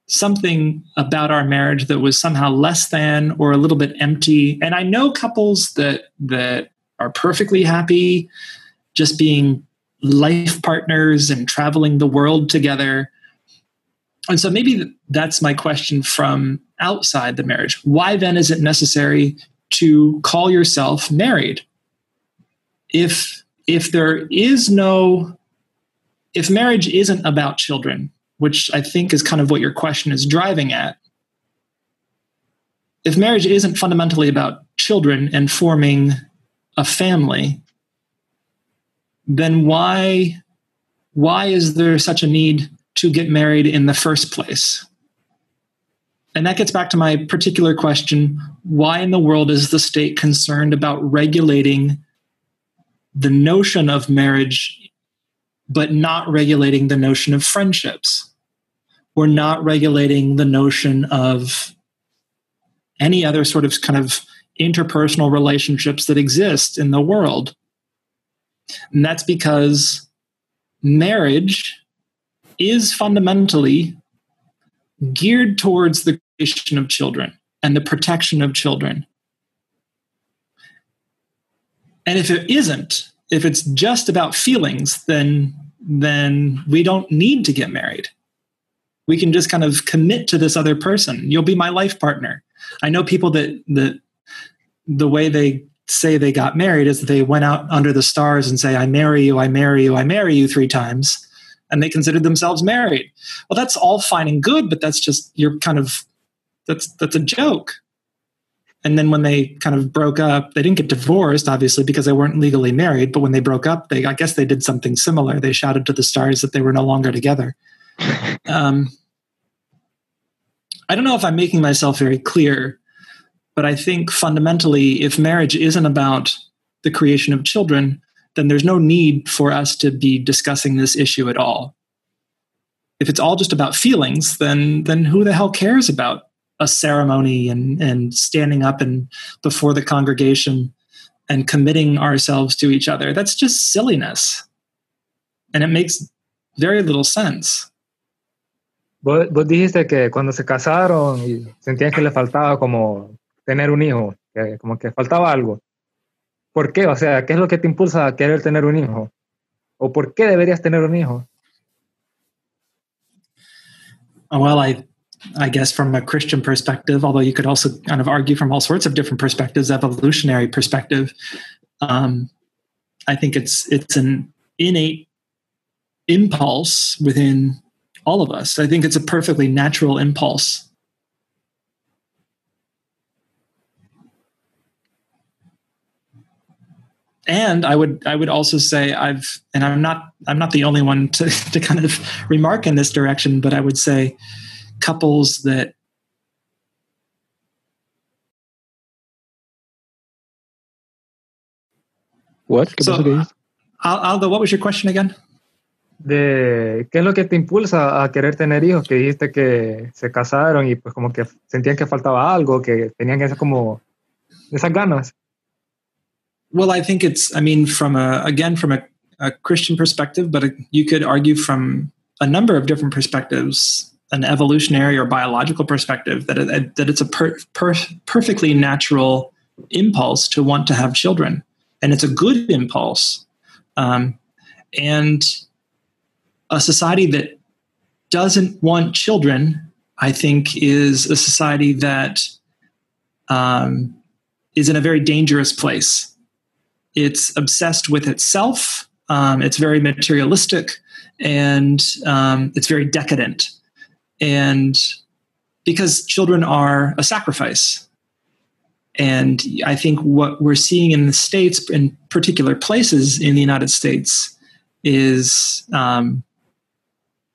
something about our marriage that was somehow less than or a little bit empty. And I know couples that that are perfectly happy just being life partners and traveling the world together. And so maybe that's my question from outside the marriage. Why then is it necessary to call yourself married? If if there is no if marriage isn't about children, which I think is kind of what your question is driving at, if marriage isn't fundamentally about children and forming a family, then why why is there such a need to get married in the first place? And that gets back to my particular question why in the world is the state concerned about regulating the notion of marriage but not regulating the notion of friendships We're not regulating the notion of any other sort of kind of interpersonal relationships that exist in the world. And that's because marriage is fundamentally geared towards the creation of children and the protection of children. And if it isn't, if it's just about feelings, then then we don't need to get married. We can just kind of commit to this other person. You'll be my life partner. I know people that that the way they say they got married is that they went out under the stars and say, I marry you, I marry you, I marry you three times. And they considered themselves married. Well, that's all fine and good, but that's just you're kind of that's that's a joke. And then when they kind of broke up, they didn't get divorced, obviously, because they weren't legally married. But when they broke up, they I guess they did something similar. They shouted to the stars that they were no longer together. um, I don't know if I'm making myself very clear, but I think fundamentally, if marriage isn't about the creation of children, then there's no need for us to be discussing this issue at all. If it's all just about feelings, then then who the hell cares about a ceremony and and standing up and before the congregation and committing ourselves to each other? That's just silliness. And it makes very little sense. Vos, vos dijiste que cuando se casaron sentían que le faltaba como tener un hijo que como que faltaba algo ¿por qué? o sea ¿qué es lo que te impulsa a querer tener un hijo? ¿o por qué deberías tener un hijo? well I I guess, from a Christian perspective, although you could also kind of argue from all sorts of different perspectives, evolutionary perspective. Um, I think it's it's an innate impulse within all of us. I think it's a perfectly natural impulse. And I would I would also say I've and I'm not I'm not the only one to, to kind of remark in this direction, but I would say couples that What? so, Aldo, what was your question again? De qué es lo que te impulsa a querer tener hijos, que dijiste que se casaron y pues como que sentían que faltaba algo, que tenían esas como esas ganas. Well, I think it's, I mean, from a, again, from a, a Christian perspective, but you could argue from a number of different perspectives an evolutionary or biological perspective that it, that it's a per, per, perfectly natural impulse to want to have children, and it's a good impulse. Um, and a society that doesn't want children, I think, is a society that um, is in a very dangerous place. It's obsessed with itself Um, it's very materialistic, and um, it's very decadent. And because children are a sacrifice, and I think what we're seeing in the states, in particular places in the United States, is um,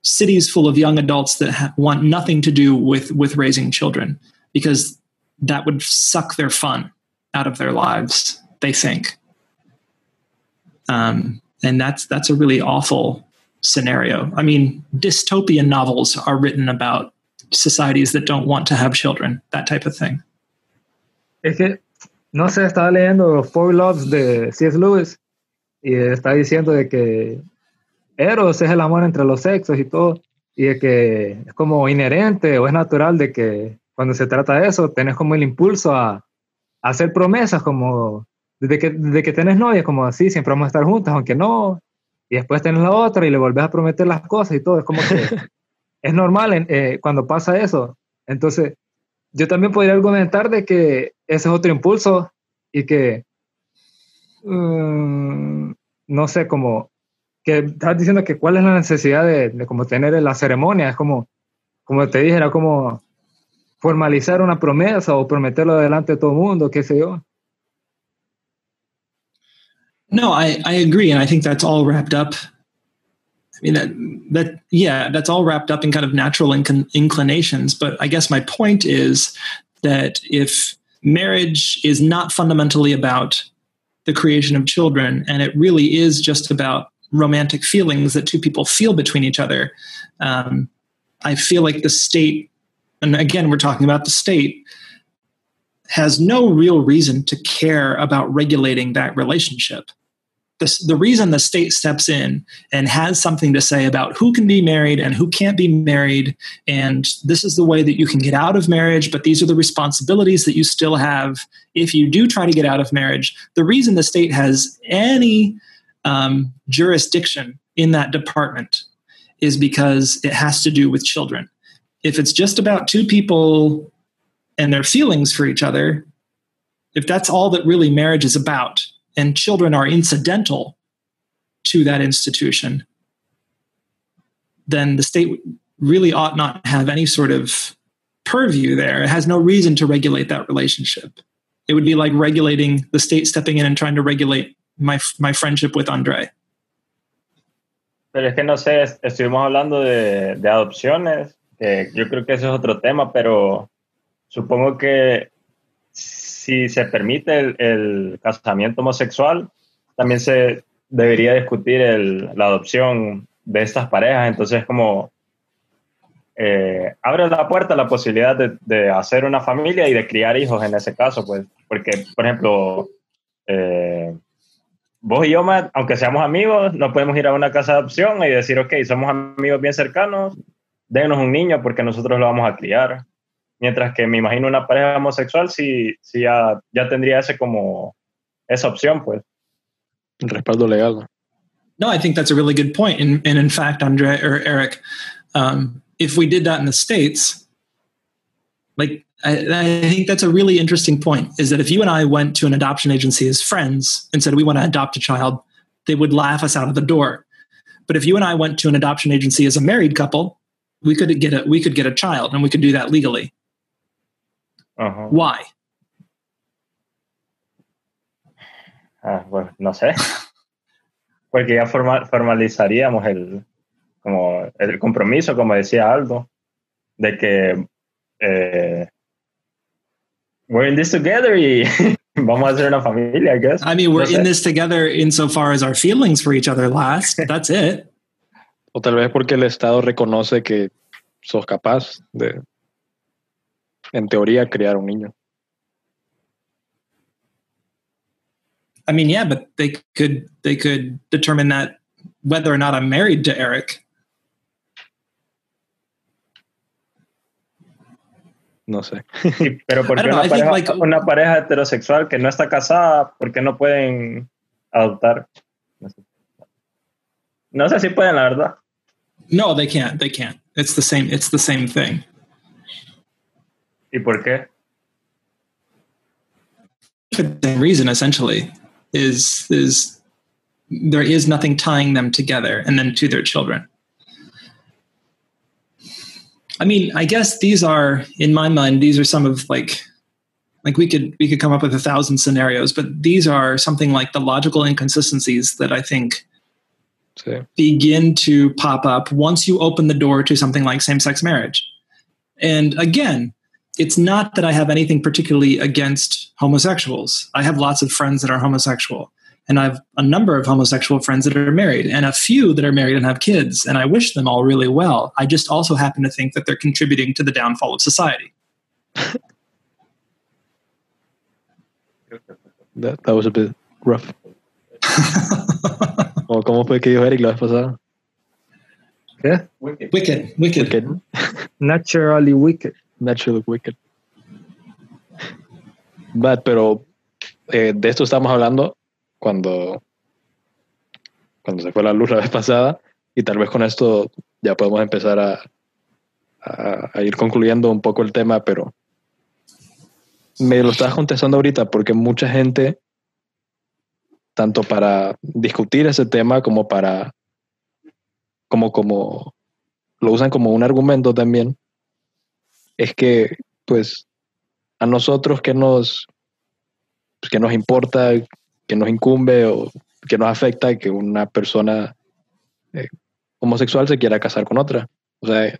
cities full of young adults that ha- want nothing to do with with raising children because that would suck their fun out of their lives. They think, um, and that's that's a really awful scenario. I mean, dystopian novels are written about societies that don't want to have children, that type of thing. Es que, no sé, estaba leyendo Four Loves de C.S. Lewis y está diciendo de que Eros es el amor entre los sexos y todo, y de que es como inherente o es natural de que cuando se trata de eso, tenés como el impulso a, a hacer promesas, como desde que, desde que tenés novia, como así, siempre vamos a estar juntas, aunque no, y después tenés la otra y le volvés a prometer las cosas y todo, es como que es normal eh, cuando pasa eso. Entonces, yo también podría argumentar de que ese es otro impulso y que, mm, no sé, como que estás diciendo que cuál es la necesidad de, de como tener la ceremonia, es como, como te dije, era como formalizar una promesa o prometerlo delante de todo el mundo, qué sé yo. No, I, I agree, and I think that's all wrapped up. I mean that that yeah, that's all wrapped up in kind of natural inclin- inclinations. But I guess my point is that if marriage is not fundamentally about the creation of children, and it really is just about romantic feelings that two people feel between each other, um, I feel like the state, and again, we're talking about the state, has no real reason to care about regulating that relationship the, the reason the state steps in and has something to say about who can be married and who can't be married, and this is the way that you can get out of marriage, but these are the responsibilities that you still have if you do try to get out of marriage. The reason the state has any um, jurisdiction in that department is because it has to do with children. If it's just about two people and their feelings for each other, if that's all that really marriage is about, and children are incidental to that institution, then the state really ought not have any sort of purview there. It has no reason to regulate that relationship. It would be like regulating the state stepping in and trying to regulate my, my friendship with Andre. Pero es que no sé, estuvimos hablando de, de adopciones, que yo creo que ese es otro tema, pero supongo que si se permite el, casamiento homosexual, también se debería discutir la adopción de estas parejas. Entonces, como eh, abre la puerta a la posibilidad de, de, hacer una familia y de criar hijos en ese caso, pues, porque, por ejemplo, eh, vos y yo, Matt, aunque seamos amigos, no podemos ir a una casa de adopción y decir, ok, somos amigos bien cercanos, denos un niño porque nosotros lo vamos a criar. Mientras que me imagino una pareja homosexual si, si ya, ya tendría ese como esa opción, pues. Un respaldo legal. No, I think that's a really good point. And, and in fact, Andre or Eric, um, if we did that in the States, like I, I, think that's a really interesting point is that if you and I went to an adoption agency as friends and said we want to adopt a child, they would laugh us out of the door. But if you and I went to an adoption agency as a married couple, we could get a we could get a child and we could do that legally. Uh-huh. Why? Ah, bueno, no sé. Porque ya formal, formalizaríamos el, como el compromiso, como decía Aldo, de que eh, we're in this together y vamos a hacer una familia, I guess. I mean, we're no in this together insofar as our feelings for each other last. That's it. O tal vez porque el Estado reconoce que sos capaz de, en teoría, criar un niño. I mean, yeah, but they could they could determine that whether or not I'm married to Eric. No sé. Sí, pero porque una, pareja, like- una pareja heterosexual que no está casada, ¿por qué no pueden adoptar? No sé. No sé si pueden, la verdad. No, they can't. They can't. It's the same. It's the same thing. ¿Y por qué? For the same reason, essentially, is is there is nothing tying them together and then to their children. I mean, I guess these are, in my mind, these are some of like, like we could we could come up with a thousand scenarios, but these are something like the logical inconsistencies that I think begin to pop up once you open the door to something like same-sex marriage. And again, it's not that I have anything particularly against homosexuals. I have lots of friends that are homosexual. And I have a number of homosexual friends that are married and a few that are married and have kids. And I wish them all really well. I just also happen to think that they're contributing to the downfall of society. that, that was a bit rough. ¿Cómo fue que dijo Eric la vez pasada? ¿Qué? Wicked. Wicked. Wicked. wicked. Naturally wicked. Naturally wicked. But, pero eh, de esto estamos hablando cuando, cuando se fue la luz la vez pasada y tal vez con esto ya podemos empezar a, a, ir concluyendo un poco el tema, pero me lo estás contestando ahorita porque mucha gente, tanto para discutir ese tema como para, como, como, lo usan como un argumento también, es que, pues, a nosotros que nos, que nos importa que nos incumbe o que nos afecta que una persona eh, homosexual se quiera casar con otra. O sea, eh,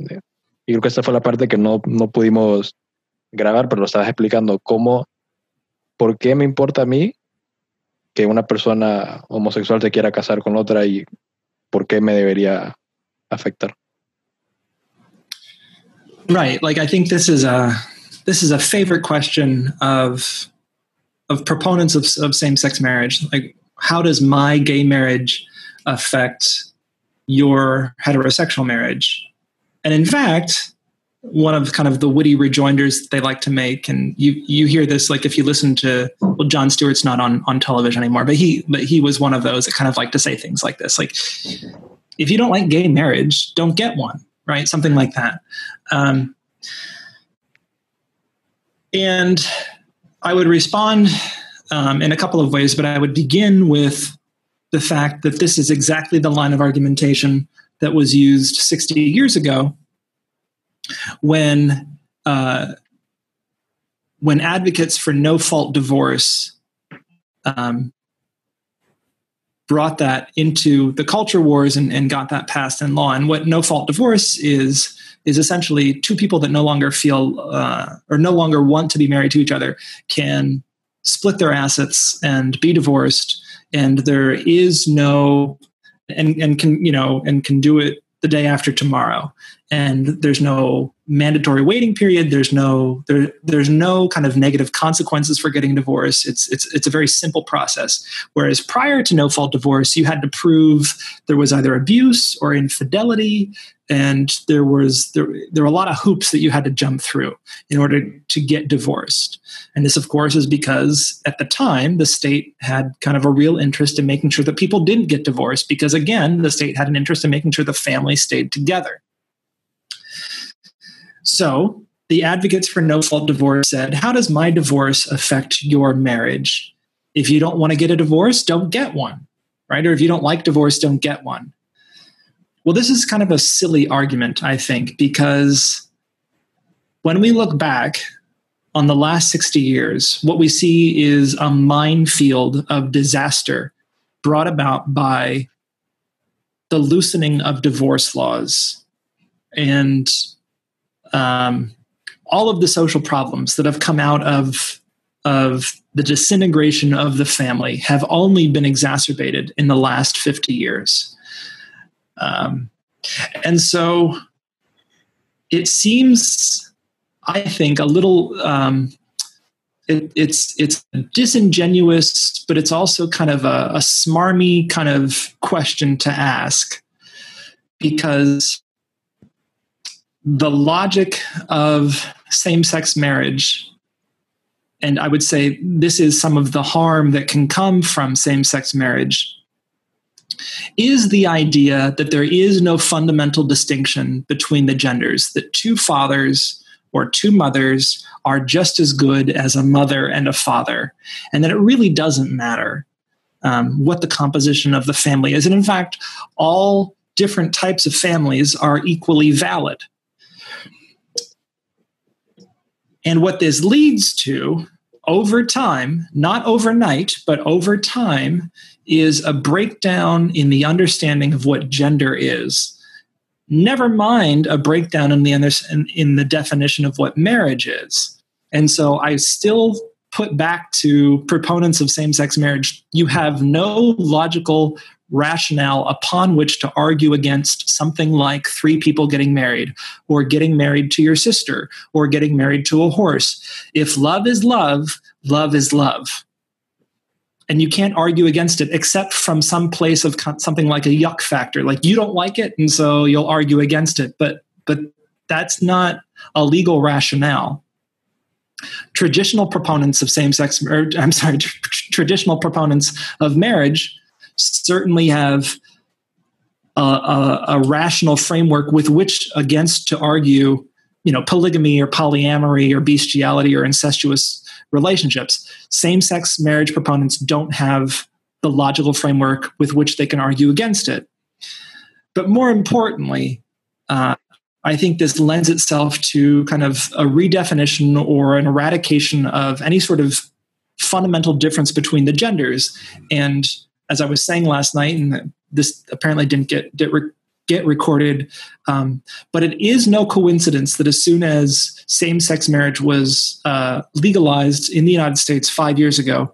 y creo que esta fue la parte que no, no pudimos grabar, pero lo estabas explicando. ¿Cómo, por qué me importa a mí que una persona homosexual se quiera casar con otra y por qué me debería afectar? Right. Like I think this is a this is a favorite question of of proponents of, of same-sex marriage. Like how does my gay marriage affect your heterosexual marriage? And in fact one of kind of the witty rejoinders they like to make and you you hear this like if you listen to well Jon Stewart's not on on television anymore but he but he was one of those that kind of like to say things like this. Like if you don't like gay marriage don't get one right? Something like that. Um, and I would respond um, in a couple of ways, but I would begin with the fact that this is exactly the line of argumentation that was used 60 years ago when uh, when advocates for no fault divorce um, brought that into the culture wars and, and got that passed in law. And what no fault divorce is is essentially two people that no longer feel uh, or no longer want to be married to each other can split their assets and be divorced and there is no and and can you know and can do it the day after tomorrow and there's no mandatory waiting period. There's no there, there's no kind of negative consequences for getting divorced. It's it's it's a very simple process. Whereas prior to no fault divorce you had to prove there was either abuse or infidelity and there was there, there were a lot of hoops that you had to jump through in order to get divorced. And this of course is because at the time the state had kind of a real interest in making sure that people didn't get divorced because again the state had an interest in making sure the family stayed together so the advocates for no fault divorce said how does my divorce affect your marriage? If you don't want to get a divorce don't get one right? Or if you don't like divorce don't get one. Well, this is kind of a silly argument, I think, because when we look back on the last 60 years, what we see is a minefield of disaster brought about by the loosening of divorce laws and um, all of the social problems that have come out of of the disintegration of the family have only been exacerbated in the last 50 years. Um, and so it seems, I think, a little. Um, it, it's it's disingenuous, but it's also kind of a, a smarmy kind of question to ask because the logic of same-sex marriage and i would say this is some of the harm that can come from same-sex marriage is the idea that there is no fundamental distinction between the genders, that two fathers or two mothers are just as good as a mother and a father, and that it really doesn't matter um, what the composition of the family is. And in fact, all different types of families are equally valid. And what this leads to over time, not overnight, but over time, is a breakdown in the understanding of what gender is. Never mind a breakdown in the, in, in the definition of what marriage is. And so I still put back to proponents of same sex marriage you have no logical rationale upon which to argue against something like three people getting married, or getting married to your sister, or getting married to a horse. If love is love, love is love. And you can't argue against it except from some place of something like a yuck factor. Like you don't like it, and so you'll argue against it. But but that's not a legal rationale traditional proponents of same-sex or i'm sorry tr- traditional proponents of marriage certainly have a, a, a, rational framework with which against to argue you know polygamy or polyamory or bestiality or incestuous relationships same-sex marriage proponents don't have the logical framework with which they can argue against it but more importantly uh, I think this lends itself to kind of a redefinition or an eradication of any sort of fundamental difference between the genders. And as I was saying last night, and this apparently didn't get get, re- get recorded, um, but it is no coincidence that as soon as same-sex marriage was uh, legalized in the United States five years ago,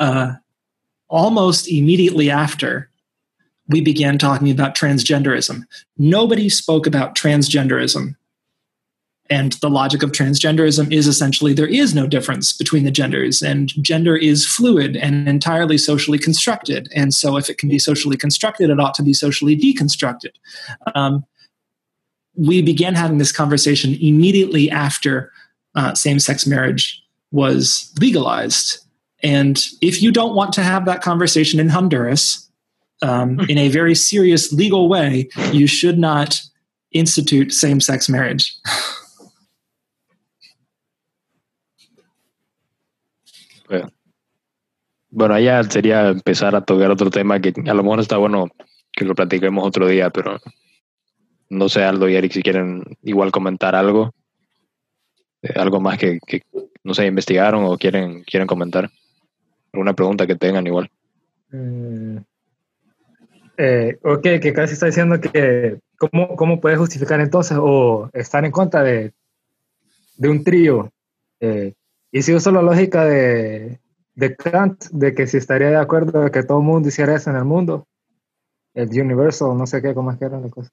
uh, almost immediately after, we began talking about transgenderism. Nobody spoke about transgenderism. And the logic of transgenderism is essentially there is no difference between the genders, and gender is fluid and entirely socially constructed. And so, if it can be socially constructed, it ought to be socially deconstructed. Um, we began having this conversation immediately after uh, same sex marriage was legalized. And if you don't want to have that conversation in Honduras, um, in a very serious legal way, you should not institute same sex marriage. Bueno, allá sería empezar a tocar otro tema que a lo mejor está bueno que lo platiquemos otro día, pero no sé, Aldo y Eric, si quieren igual comentar algo, eh, algo más que, no sé, investigaron o quieren, quieren comentar. Alguna pregunta que tengan igual. Eh, eh, ok, que casi está diciendo que ¿cómo, cómo puede justificar entonces o estar en contra de, de un trío. Y si uso la lógica de, de Kant, de que si estaría de acuerdo de que todo el mundo hiciera eso en el mundo, el universo, no sé qué, cómo es que era la cosa.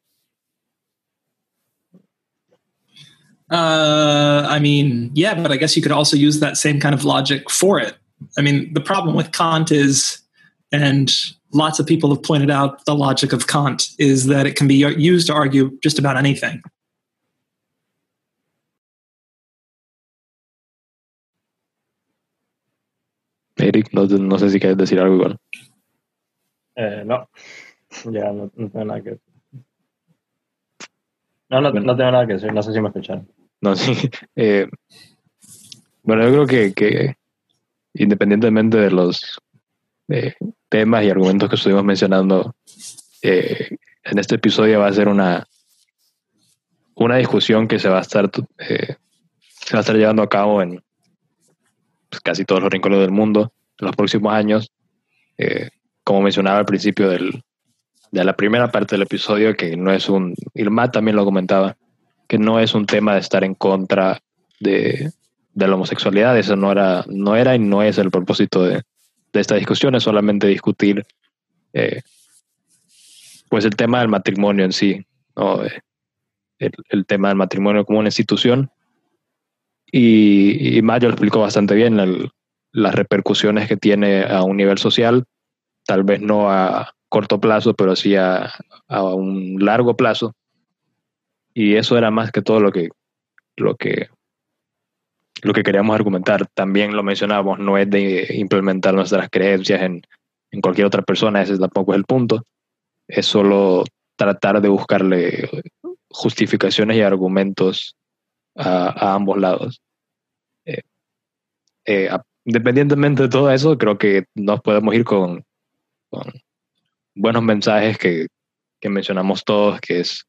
Uh, I mean, yeah, but I guess you could also use that same kind of logic for it. I mean, the problem with Kant is, and lots of people have pointed out the logic of Kant is that it can be used to argue just about anything. Eric, no, no sé si quieres decir algo igual. Eh, no, ya no, no, tengo nada que decir. No, no, no, tengo nada que decir, no sé si me escucharon. No, sí. Eh, bueno, yo creo que, que independientemente de los eh, temas y argumentos que estuvimos mencionando eh, en este episodio va a ser una, una discusión que se va a estar se va a estar llevando a cabo en casi todos los rincones del mundo en los próximos años. como mencionaba al principio del, de la primera parte del episodio, que no es un, Irma también lo comentaba, que no es un tema de estar en contra de, de la homosexualidad, eso no era, no era y no es el propósito de, de esta discusión es solamente discutir eh, pues el tema del matrimonio en sí, eh, el, tema del matrimonio como una institución. Y, y lo explicó bastante bien, las repercusiones que tiene a un nivel social, tal vez no a corto plazo, pero sí a, a un largo plazo. Y eso era más que todo lo que, lo que lo que queríamos argumentar. También lo mencionábamos, no es de implementar nuestras creencias en, en cualquier otra persona, ese tampoco es el punto. Es solo tratar de buscarle justificaciones y argumentos a ambos lados. Eh, independientemente de todo eso, creo que nos podemos ir con, buenos mensajes que, mencionamos todos, que es,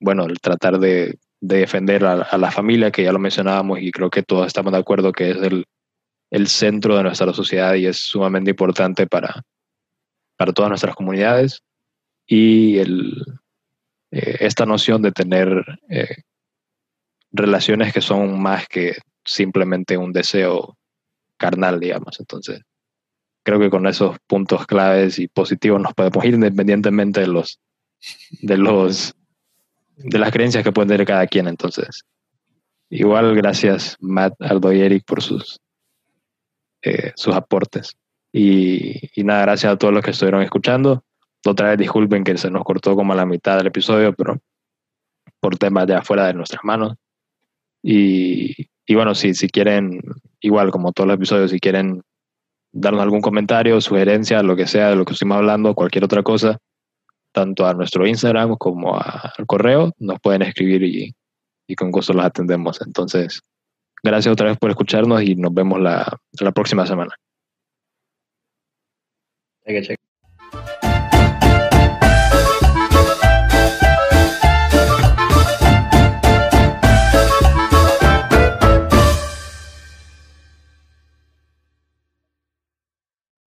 bueno, el tratar de, defender a, la familia, que ya lo mencionábamos y creo que todos estamos de acuerdo que es el, centro de nuestra sociedad y es sumamente importante para, para todas nuestras comunidades. Y el, eh, esta noción de tener eh, relaciones que son más que simplemente un deseo carnal, digamos. Entonces, creo que con esos puntos claves y positivos nos podemos ir independientemente de los de los de las creencias que puede tener cada quien. Entonces, igual gracias Matt, Aldo y Eric por sus eh, sus aportes. Y, y, nada, gracias a todos los que estuvieron escuchando. Otra vez disculpen que se nos cortó como a la mitad del episodio, pero por temas ya fuera de nuestras manos. Y, y bueno, si, si quieren, igual como todos los episodios, si quieren darnos algún comentario, sugerencia, lo que sea de lo que estuvimos hablando, cualquier otra cosa, tanto a nuestro Instagram como al correo, nos pueden escribir y, con gusto los atendemos. Entonces, gracias otra vez por escucharnos y nos vemos la, la próxima semana.